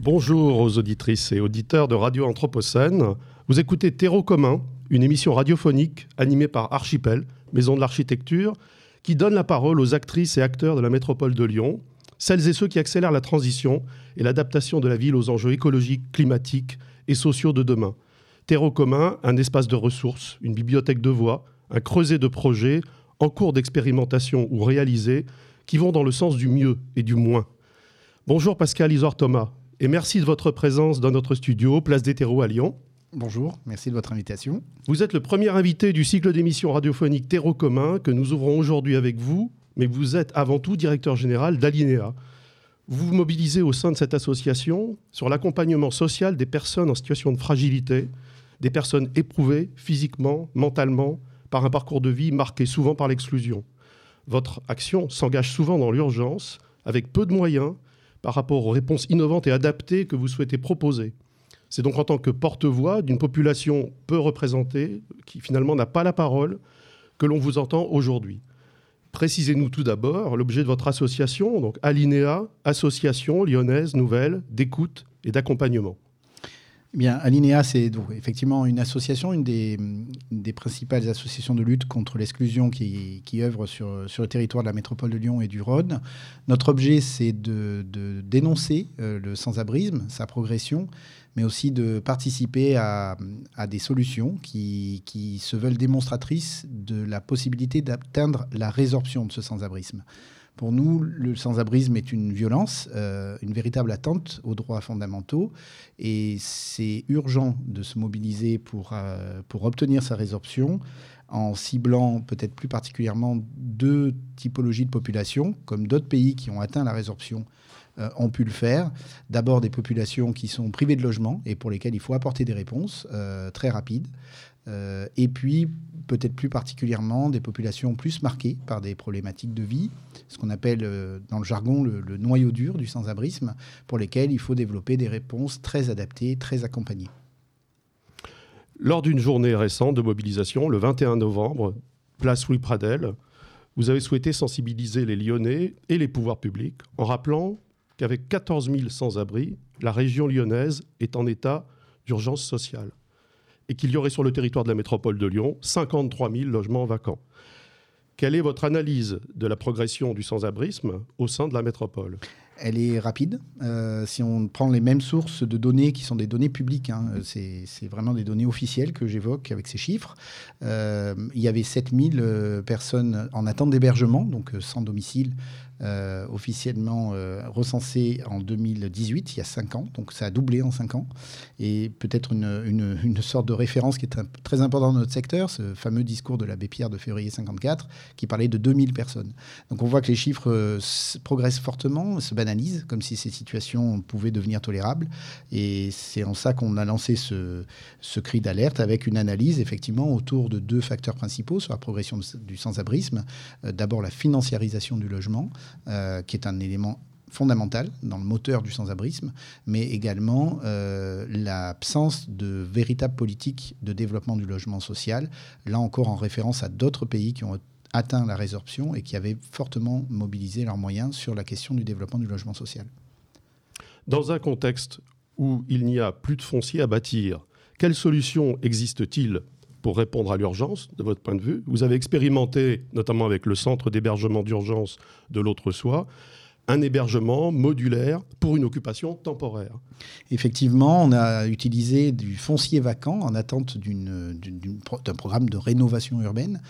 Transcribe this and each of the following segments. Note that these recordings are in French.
Bonjour aux auditrices et auditeurs de Radio Anthropocène. Vous écoutez Terreau commun, une émission radiophonique animée par Archipel, maison de l'architecture, qui donne la parole aux actrices et acteurs de la métropole de Lyon, celles et ceux qui accélèrent la transition et l'adaptation de la ville aux enjeux écologiques, climatiques et sociaux de demain. Terreau commun, un espace de ressources, une bibliothèque de voix, un creuset de projets en cours d'expérimentation ou réalisés qui vont dans le sens du mieux et du moins. Bonjour Pascal Isor Thomas et merci de votre présence dans notre studio, Place des Terreaux à Lyon. Bonjour, merci de votre invitation. Vous êtes le premier invité du cycle d'émissions radiophoniques Terreau commun que nous ouvrons aujourd'hui avec vous, mais vous êtes avant tout directeur général d'Alinea. Vous vous mobilisez au sein de cette association sur l'accompagnement social des personnes en situation de fragilité, des personnes éprouvées physiquement, mentalement, par un parcours de vie marqué souvent par l'exclusion. Votre action s'engage souvent dans l'urgence, avec peu de moyens, par rapport aux réponses innovantes et adaptées que vous souhaitez proposer. C'est donc en tant que porte-voix d'une population peu représentée, qui finalement n'a pas la parole, que l'on vous entend aujourd'hui. Précisez-nous tout d'abord l'objet de votre association, donc Alinea, Association lyonnaise nouvelle d'écoute et d'accompagnement. Eh bien, Alinea, c'est effectivement une association, une des, principales associations de lutte contre l'exclusion qui, œuvre sur, sur, le territoire de la métropole de Lyon et du Rhône. Notre objet, c'est de, dénoncer euh, le sans-abrisme, sa progression, mais aussi de participer à, des solutions qui, qui, se veulent démonstratrices de la possibilité d'atteindre la résorption de ce sans-abrisme. Pour nous, le sans-abrisme est une violence, euh, une véritable attente aux droits fondamentaux, et c'est urgent de se mobiliser pour, euh, pour obtenir sa résorption en ciblant peut-être plus particulièrement deux typologies de population, comme d'autres pays qui ont atteint la résorption euh, ont pu le faire. D'abord des populations qui sont privées de logement et pour lesquelles il faut apporter des réponses très rapides. Et puis peut-être plus particulièrement des populations plus marquées par des problématiques de vie, ce qu'on appelle euh, dans le jargon le, noyau dur du sans-abrisme, pour lesquels il faut développer des réponses très adaptées, très accompagnées. Lors d'une journée récente de mobilisation, le 21 novembre, place Louis Pradel, vous avez souhaité sensibiliser les Lyonnais et les pouvoirs publics en rappelant qu'avec 14 000 sans-abri, la région lyonnaise est en état d'urgence sociale et qu'il y aurait sur le territoire de la métropole de Lyon 53 000 logements vacants. Quelle est votre analyse de la progression du sans-abrisme au sein de la métropole? Elle est rapide. Euh, si on prend les mêmes sources de données qui sont des données publiques, hein, c'est vraiment des données officielles que j'évoque avec ces chiffres, euh, il y avait 7000 euh, personnes en attente d'hébergement, donc sans domicile, euh, officiellement euh, recensé en 2018, il y a 5 ans, donc ça a doublé en 5 ans. Et peut-être une, une, sorte de référence qui est très importante dans notre secteur, ce fameux discours de l'abbé Pierre de février 54, qui parlait de 2000 personnes. Donc on voit que les chiffres progressent fortement, se comme si ces situations pouvaient devenir tolérables. Et c'est en ça qu'on a lancé ce, cri d'alerte avec une analyse effectivement autour de deux facteurs principaux sur la progression du sans-abrisme. D'abord la financiarisation du logement euh, qui est un élément fondamental dans le moteur du sans-abrisme, mais également euh, l'absence de véritable politique de développement du logement social, là encore en référence à d'autres pays qui ont atteint la résorption et qui avaient fortement mobilisé leurs moyens sur la question du développement du logement social. Dans un contexte où il n'y a plus de foncier à bâtir, quelles solutions existe-t-il pour répondre à l'urgence, de votre point de vue? Vous avez expérimenté, notamment avec le centre d'hébergement d'urgence de l'autre soi, un hébergement modulaire pour une occupation temporaire. Effectivement, on a utilisé du foncier vacant en attente d'un programme de rénovation urbaine.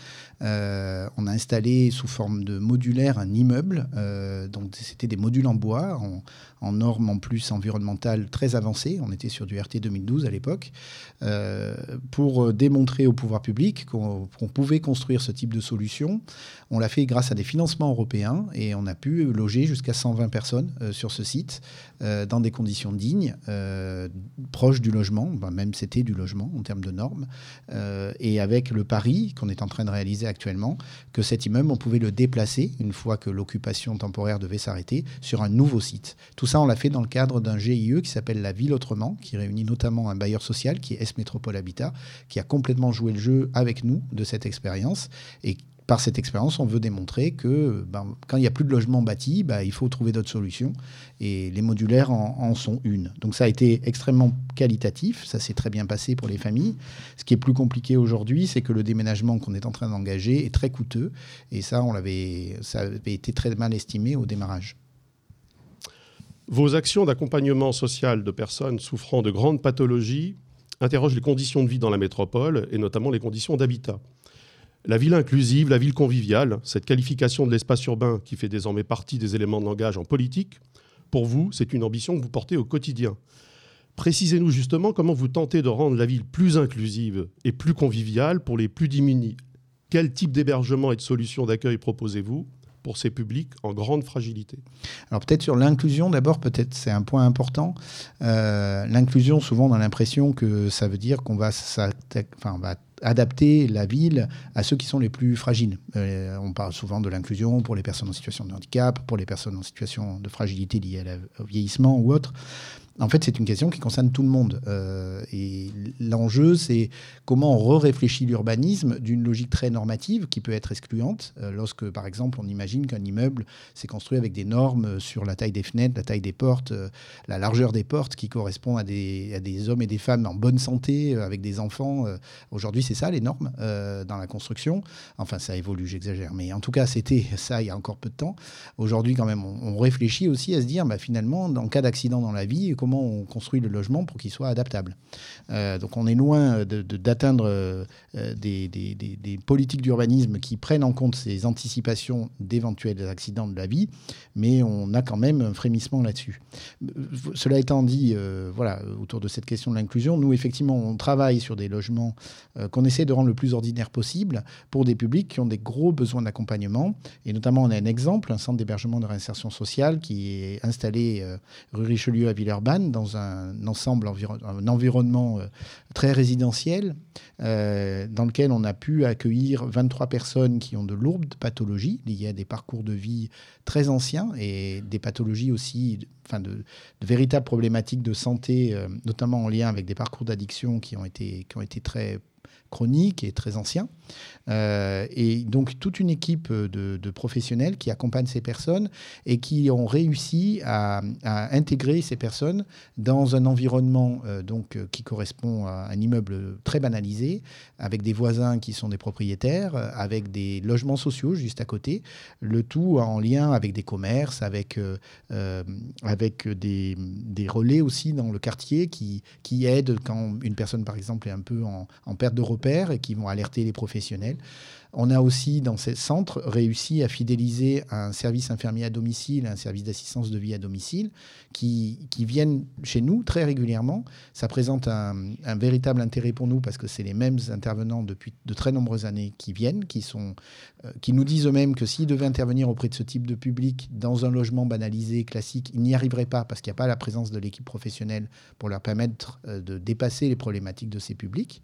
Euh, on a installé sous forme de modulaire un immeuble. Euh, donc c'était des modules en bois, en, en normes en plus environnementales très avancées. On était sur du RT 2012 à l'époque, euh, pour démontrer au pouvoir public qu'on pouvait construire ce type de solution. On l'a fait grâce à des financements européens et on a pu loger jusqu'à 120 personnes euh, sur ce site euh, dans des conditions dignes, proches du logement, même c'était du logement en termes de normes, et avec le pari qu'on est en train de réaliser actuellement, que cet immeuble, on pouvait le déplacer une fois que l'occupation temporaire devait s'arrêter sur un nouveau site. Tout ça, on l'a fait dans le cadre d'un GIE qui s'appelle La Ville Autrement, qui réunit notamment un bailleur social qui est S Métropole Habitat, qui a complètement joué le jeu avec nous de cette expérience et par cette expérience, on veut démontrer que ben, quand il n'y a plus de logement bâti, ben, il faut trouver d'autres solutions. Et les modulaires en, sont une. Donc ça a été extrêmement qualitatif, ça s'est très bien passé pour les familles. Ce qui est plus compliqué aujourd'hui, c'est que le déménagement qu'on est en train d'engager est très coûteux. Et ça, on l'avait, ça avait été très mal estimé au démarrage. Vos actions d'accompagnement social de personnes souffrant de grandes pathologies interrogent les conditions de vie dans la métropole et notamment les conditions d'habitat. La ville inclusive, la ville conviviale, cette qualification de l'espace urbain qui fait désormais partie des éléments de langage en politique, pour vous, c'est une ambition que vous portez au quotidien. Précisez-nous justement comment vous tentez de rendre la ville plus inclusive et plus conviviale pour les plus démunis. Quel type d'hébergement et de solutions d'accueil proposez-vous pour ces publics en grande fragilité? Alors peut-être sur l'inclusion d'abord, peut-être c'est un point important. Euh, l'inclusion, souvent on a l'impression que ça veut dire qu'on va, va adapter la ville à ceux qui sont les plus fragiles. Euh, on parle souvent de l'inclusion pour les personnes en situation de handicap, pour les personnes en situation de fragilité liée au vieillissement ou autre. En fait, c'est une question qui concerne tout le monde. Euh, et l'enjeu, c'est comment on re-réfléchit l'urbanisme d'une logique très normative qui peut être excluante. Euh, lorsque, par exemple, on imagine qu'un immeuble s'est construit avec des normes sur la taille des fenêtres, la taille des portes, euh, la largeur des portes qui des, à des, hommes et des femmes en bonne santé, avec des enfants. Aujourd'hui, c'est ça les normes dans la construction. Enfin, ça évolue, j'exagère. Mais en tout cas, c'était ça il y a encore peu de temps. Aujourd'hui, quand même, on, réfléchit aussi à se dire, bah, finalement, en cas d'accident dans la vie, comment on construit le logement pour qu'il soit adaptable. Euh, donc on est loin d'atteindre euh, des, politiques d'urbanisme qui prennent en compte ces anticipations d'éventuels accidents de la vie, mais on a quand même un frémissement là-dessus. Cela étant dit, euh, voilà, autour de cette question de l'inclusion, nous effectivement on travaille sur des logements qu'on essaie de rendre le plus ordinaire possible pour des publics qui ont des gros besoins d'accompagnement. Et notamment on a un exemple, un centre d'hébergement de réinsertion sociale qui est installé rue Richelieu à Villeurbanne dans un ensemble, un environnement euh, très résidentiel, euh, dans lequel on a pu accueillir 23 personnes qui ont de lourdes pathologies. Liées à des parcours de vie très anciens et des pathologies aussi, enfin de, véritables problématiques de santé, euh, notamment en lien avec des parcours d'addiction qui qui ont été très chroniques et très anciens. Euh, et donc toute une équipe de, professionnels qui accompagnent ces personnes et qui ont réussi à, intégrer ces personnes dans un environnement euh, donc, qui correspond à un immeuble très banalisé, avec des voisins qui sont des propriétaires, avec des logements sociaux juste à côté, le tout en lien avec des commerces, avec, euh, avec des, relais aussi dans le quartier qui, qui aident quand une personne par exemple est un peu en, en perte de et qui vont alerter les professionnels on a aussi, dans ces centres, réussi à fidéliser un service infirmier à domicile, un service d'assistance de vie à domicile, qui, viennent chez nous très régulièrement. Ça présente un, véritable intérêt pour nous parce que c'est les mêmes intervenants depuis de très nombreuses années qui viennent, qui, euh, qui nous disent eux-mêmes que s'ils devaient intervenir auprès de ce type de public dans un logement banalisé, classique, ils n'y arriveraient pas parce qu'il n'y a pas la présence de l'équipe professionnelle pour leur permettre euh, de dépasser les problématiques de ces publics.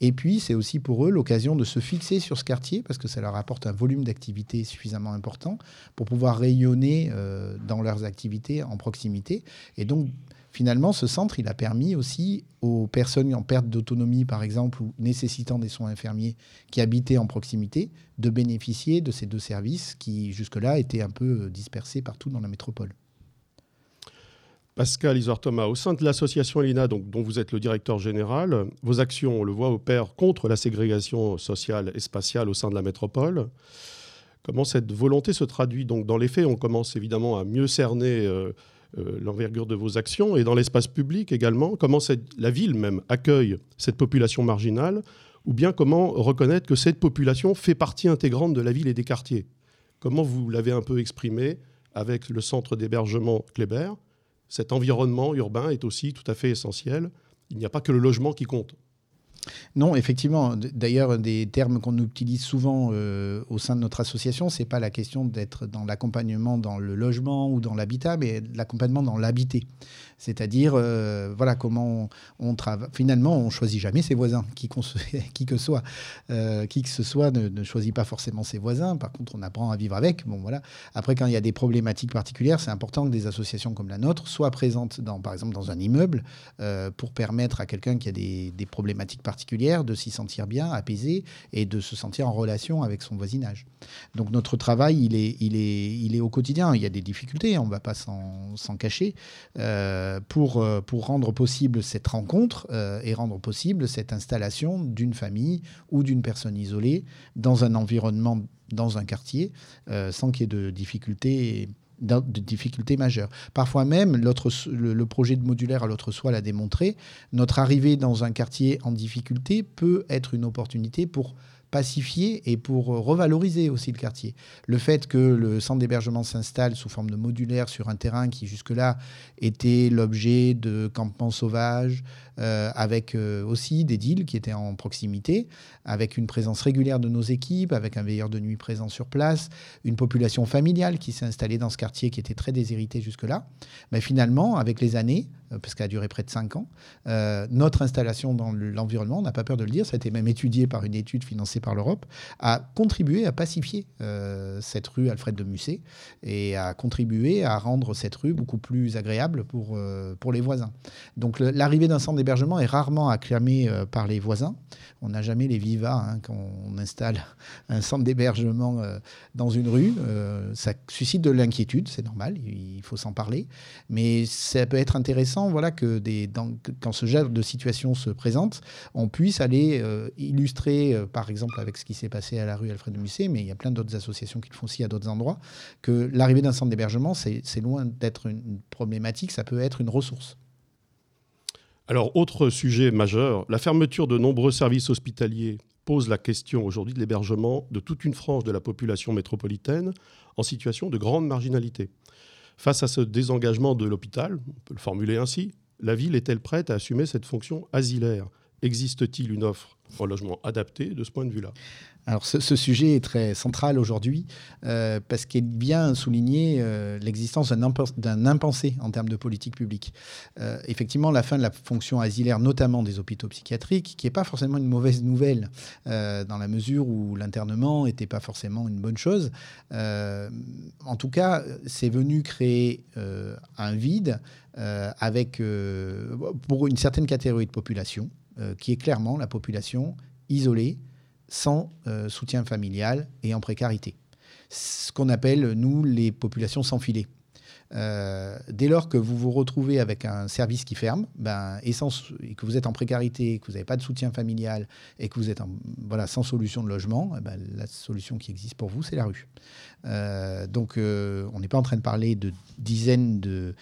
Et puis, c'est aussi pour eux l'occasion de se fixer sur ce quartier parce que ça leur apporte un volume d'activité suffisamment important pour pouvoir rayonner euh, dans leurs activités en proximité. Et donc, finalement, ce centre, il a permis aussi aux personnes en perte d'autonomie, par exemple, ou nécessitant des soins infirmiers qui habitaient en proximité, de bénéficier de ces deux services qui, jusque-là, étaient un peu dispersés partout dans la métropole. Pascal Isor-Thomas, au sein de l'association ELINA, dont vous êtes le directeur général, vos actions, on le voit, opèrent contre la ségrégation sociale et spatiale au sein de la métropole. Comment cette volonté se traduit? Donc dans les faits On commence évidemment à mieux cerner euh, euh, l'envergure de vos actions et dans l'espace public également. Comment la ville même accueille cette population marginale ou bien comment reconnaître que cette population fait partie intégrante de la ville et des quartiers? Comment vous l'avez un peu exprimé avec le centre d'hébergement Kléber cet environnement urbain est aussi tout à fait essentiel. Il n'y a pas que le logement qui compte. Non, effectivement. D'ailleurs, des termes qu'on utilise souvent euh, au sein de notre association, c'est pas la question d'être dans l'accompagnement dans le logement ou dans l'habitat, mais l'accompagnement dans l'habiter. C'est-à-dire, euh, voilà, comment on, travaille. Finalement, on choisit jamais ses voisins, qui, qui que soit. Euh, qui que ce soit ne, choisit pas forcément ses voisins. Par contre, on apprend à vivre avec. Bon, voilà. Après, quand il y a des problématiques particulières, c'est important que des associations comme la nôtre soient présentes, dans, par exemple, dans un immeuble, pour permettre à quelqu'un qui a des, problématiques particulières particulière de s'y sentir bien, apaisé et de se sentir en relation avec son voisinage. Donc notre travail, il est, il est, il est au quotidien. Il y a des difficultés, on ne va pas s'en cacher, euh, euh, pour rendre possible cette rencontre euh, et rendre possible cette installation d'une famille ou d'une personne isolée dans un environnement, dans un quartier, sans qu'il y ait de difficultés de difficultés majeures. Parfois même, le, projet de modulaire à l'autre soi l'a démontré, notre arrivée dans un quartier en difficulté peut être une opportunité pour pacifier et pour revaloriser aussi le quartier. Le fait que le centre d'hébergement s'installe sous forme de modulaire sur un terrain qui jusque-là était l'objet de campements sauvages, euh, avec euh, aussi des deals qui étaient en proximité, avec une présence régulière de nos équipes, avec un veilleur de nuit présent sur place, une population familiale qui s'est installée dans ce quartier qui était très déshérité jusque-là. Mais finalement, avec les années, euh, parce qu'elle a duré près de cinq ans, notre installation dans l'environnement, on n'a pas peur de le dire, ça a été même étudié par une étude financée par l'Europe, a contribué à pacifier cette rue Alfred de Musset et a contribué à rendre cette rue beaucoup plus agréable pour, pour les voisins. Donc l'arrivée d'un centre l'hébergement est rarement acclamé euh, par les voisins. On n'a jamais les vivas hein, quand on installe un centre d'hébergement euh, dans une rue. Euh, ça suscite de l'inquiétude, c'est normal, il faut s'en parler. Mais ça peut être intéressant voilà, que quand ce genre de situation se présente, on puisse aller illustrer, par exemple avec ce qui s'est passé à la rue Alfred de Musset, mais il y a plein d'autres associations qui le font aussi à d'autres endroits, que l'arrivée d'un centre d'hébergement, c'est loin d'être une problématique, ça peut être une ressource. Alors, autre sujet majeur, la fermeture de nombreux services hospitaliers pose la question aujourd'hui de l'hébergement de toute une frange de la population métropolitaine en situation de grande marginalité. Face à ce désengagement de l'hôpital, on peut le formuler ainsi, la ville est-elle prête à assumer cette fonction asilaire? Existe-t-il une offre en logement adapté de ce point de vue-là? Alors ce, sujet est très central aujourd'hui euh, parce qu'il vient souligner euh, l'existence d'un impensé en termes de politique publique. Euh, effectivement, la fin de la fonction asilaire, notamment des hôpitaux psychiatriques, qui n'est pas forcément une mauvaise nouvelle dans la mesure où l'internement n'était pas forcément une bonne chose. en tout cas, c'est venu créer un vide avec, pour une certaine catégorie de population, qui est clairement la population isolée sans euh, soutien familial et en précarité. Ce qu'on appelle, nous, les populations sans filet. Euh, dès lors que vous vous retrouvez avec un service qui ferme, ben, et, que vous êtes en précarité, que vous n'avez pas de soutien familial et que vous êtes voilà, sans solution de logement, eh ben, la solution qui existe pour vous, c'est la rue. Euh, donc on n'est pas en train de parler de dizaines de,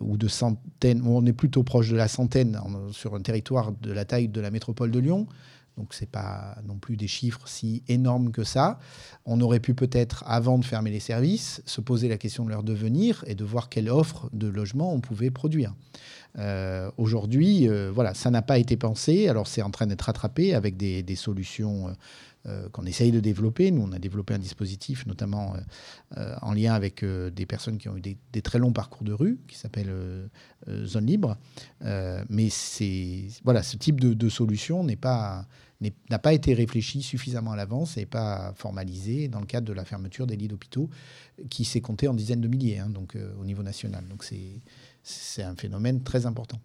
ou de centaines, on est plutôt proche de la centaine sur un territoire de la taille de la métropole de Lyon. Donc ce n'est pas non plus des chiffres si énormes que ça. On aurait pu peut-être, avant de fermer les services, se poser la question de leur devenir et de voir quelle offre de logement on pouvait produire. Euh, aujourd'hui, euh, voilà, ça n'a pas été pensé. Alors c'est en train d'être rattrapé avec des, solutions euh, qu'on essaye de développer. Nous, on a développé un dispositif, notamment en lien avec des personnes qui ont eu des, très longs parcours de rue, qui s'appelle Zone Libre. mais voilà, ce type de, de solution n'est pas n'a pas été réfléchi suffisamment à l'avance et pas formalisé dans le cadre de la fermeture des lits d'hôpitaux qui s'est compté en dizaines de milliers hein, donc, euh, au niveau national. Donc c'est un phénomène très important.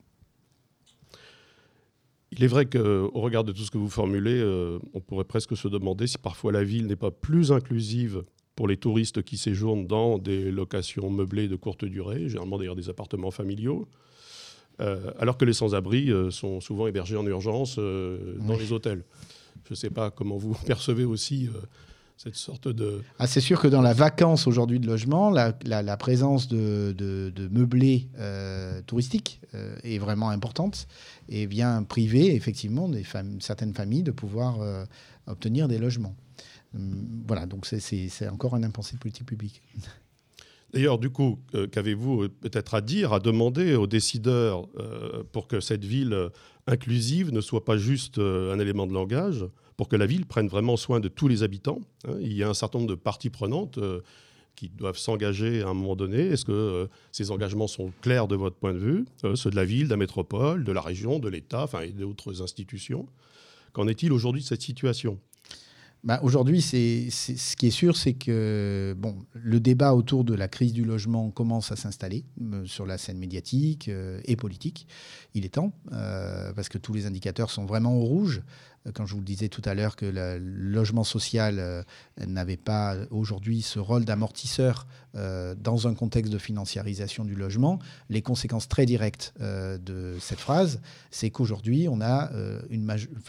Il est vrai qu'au regard de tout ce que vous formulez, euh, on pourrait presque se demander si parfois la ville n'est pas plus inclusive pour les touristes qui séjournent dans des locations meublées de courte durée, généralement d'ailleurs des appartements familiaux, euh, alors que les sans-abri euh, sont souvent hébergés en urgence euh, dans les hôtels. Je ne sais pas comment vous percevez aussi cette sorte de... Ah, c'est sûr que dans la vacance aujourd'hui de logement, la, présence de, meublés touristiques est vraiment importante et vient priver effectivement des certaines familles de pouvoir obtenir des logements. Hum, voilà, donc c'est encore un impensé de politique publique. D'ailleurs, du coup, qu'avez-vous peut-être à dire, à demander aux décideurs euh, pour que cette ville inclusive ne soit pas juste euh, un élément de langage, pour que la ville prenne vraiment soin de tous les habitants hein? Il y a un certain nombre de parties prenantes euh, qui doivent s'engager à un moment donné. Est-ce que ces engagements sont clairs de votre point de vue Ceux de la ville, de la métropole, de la région, de l'État, enfin, et d'autres institutions? Qu'en est-il aujourd'hui de cette situation? Bah, Aujourd'hui, ce qui est sûr, c'est que bon, le débat autour de la crise du logement commence à s'installer euh, sur la scène médiatique euh, et politique. Il est temps, euh, parce que tous les indicateurs sont vraiment au rouge. Quand je vous le disais tout à l'heure que le logement social n'avait pas aujourd'hui ce rôle d'amortisseur dans un contexte de financiarisation du logement, les conséquences très directes de cette phrase, c'est qu'aujourd'hui, on a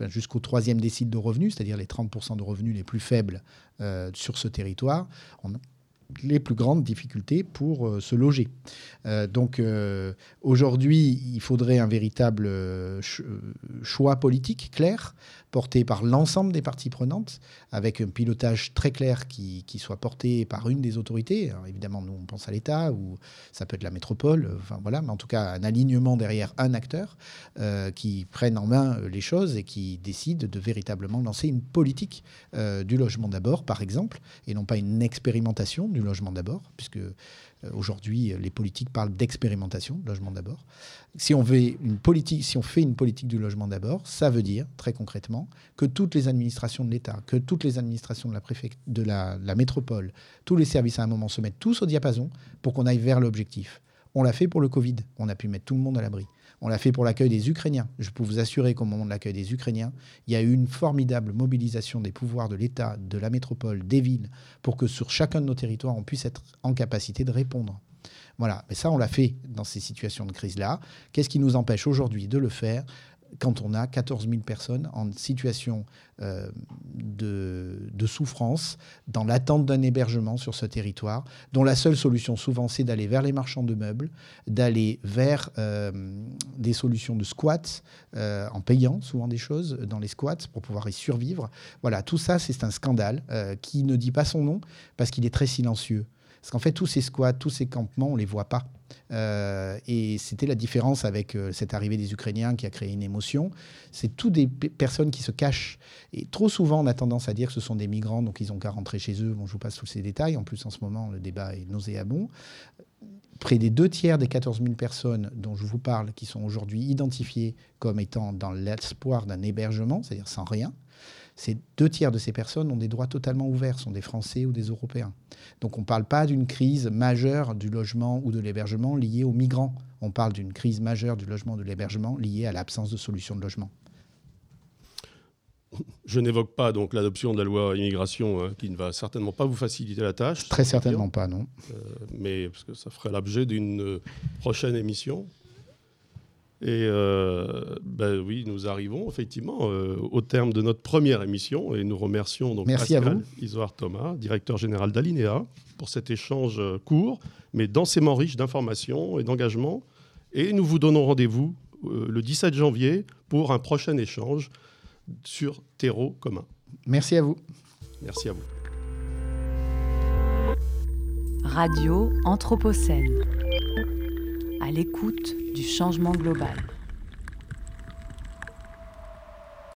jusqu'au troisième décile de revenus, c'est-à-dire les 30% de revenus les plus faibles euh, sur ce territoire, les plus grandes difficultés pour euh, se loger. Euh, donc aujourd'hui, il faudrait un véritable choix politique clair porté par l'ensemble des parties prenantes, avec un pilotage très clair qui, soit porté par une des autorités. évidemment, nous, on pense à l'État, ou ça peut être la métropole, enfin voilà, mais en tout cas, un alignement derrière un acteur euh, qui prenne en main les choses et qui décide de véritablement lancer une politique euh, du logement d'abord, par exemple, et non pas une expérimentation du logement d'abord, puisque euh, aujourd'hui, les politiques parlent d'expérimentation, logement d'abord. Si on, fait une politique du logement d'abord, ça veut dire, très concrètement, que toutes les administrations de l'État, que toutes les administrations de, la, de la, métropole, tous les services à un moment se mettent tous au diapason pour qu'on aille vers l'objectif. On l'a fait pour le Covid, on a pu mettre tout le monde à l'abri. On l'a fait pour l'accueil des Ukrainiens. Je peux vous assurer qu'au moment de l'accueil des Ukrainiens, il y a eu une formidable mobilisation des pouvoirs de l'État, de la métropole, des villes, pour que sur chacun de nos territoires, on puisse être en capacité de répondre. Voilà, mais ça, on l'a fait dans ces situations de crise-là. Qu'est-ce qui nous empêche aujourd'hui de le faire? Quand on a 14 000 personnes en situation euh, de, souffrance, dans l'attente d'un hébergement sur ce territoire, dont la seule solution souvent c'est d'aller vers les marchands de meubles, d'aller vers euh, des solutions de squat, euh, en payant souvent des choses dans les squats pour pouvoir y survivre. Voilà, tout ça c'est un scandale qui ne dit pas son nom parce qu'il est très silencieux. Parce qu'en fait, tous ces squats, tous ces campements, on ne les voit pas. Euh, et c'était la différence avec euh, cette arrivée des Ukrainiens qui a créé une émotion. C'est toutes des personnes qui se cachent. Et trop souvent, on a tendance à dire que ce sont des migrants, donc ils n'ont qu'à rentrer chez eux. Bon, je vous passe tous ces détails. En plus, en ce moment, le débat est nauséabond. Près des deux tiers des 14 000 personnes dont je vous parle, qui sont aujourd'hui identifiées comme étant dans l'espoir d'un hébergement, c'est-à-dire sans rien, ces deux tiers de ces personnes ont des droits totalement ouverts, sont des Français ou des Européens. Donc on ne parle pas d'une crise majeure du logement ou de l'hébergement liée aux migrants. On parle d'une crise majeure du logement ou de l'hébergement liée à l'absence de solution de logement. Je n'évoque pas donc l'adoption de la loi immigration hein, qui ne va certainement pas vous faciliter la tâche. Très certainement pas, non. Euh, mais parce que ça ferait l'objet d'une euh, prochaine émission. Et euh, ben oui, nous arrivons effectivement euh, au terme de notre première émission et nous remercions donc Merci Pascal Isoard Thomas, directeur général d'Alinea, pour cet échange euh, court, mais densément riche d'informations et d'engagement. Et nous vous donnons rendez-vous le 17 janvier pour un prochain échange sur terreau commun. Merci à vous. Merci à vous. Radio Anthropocène l'écoute du changement global.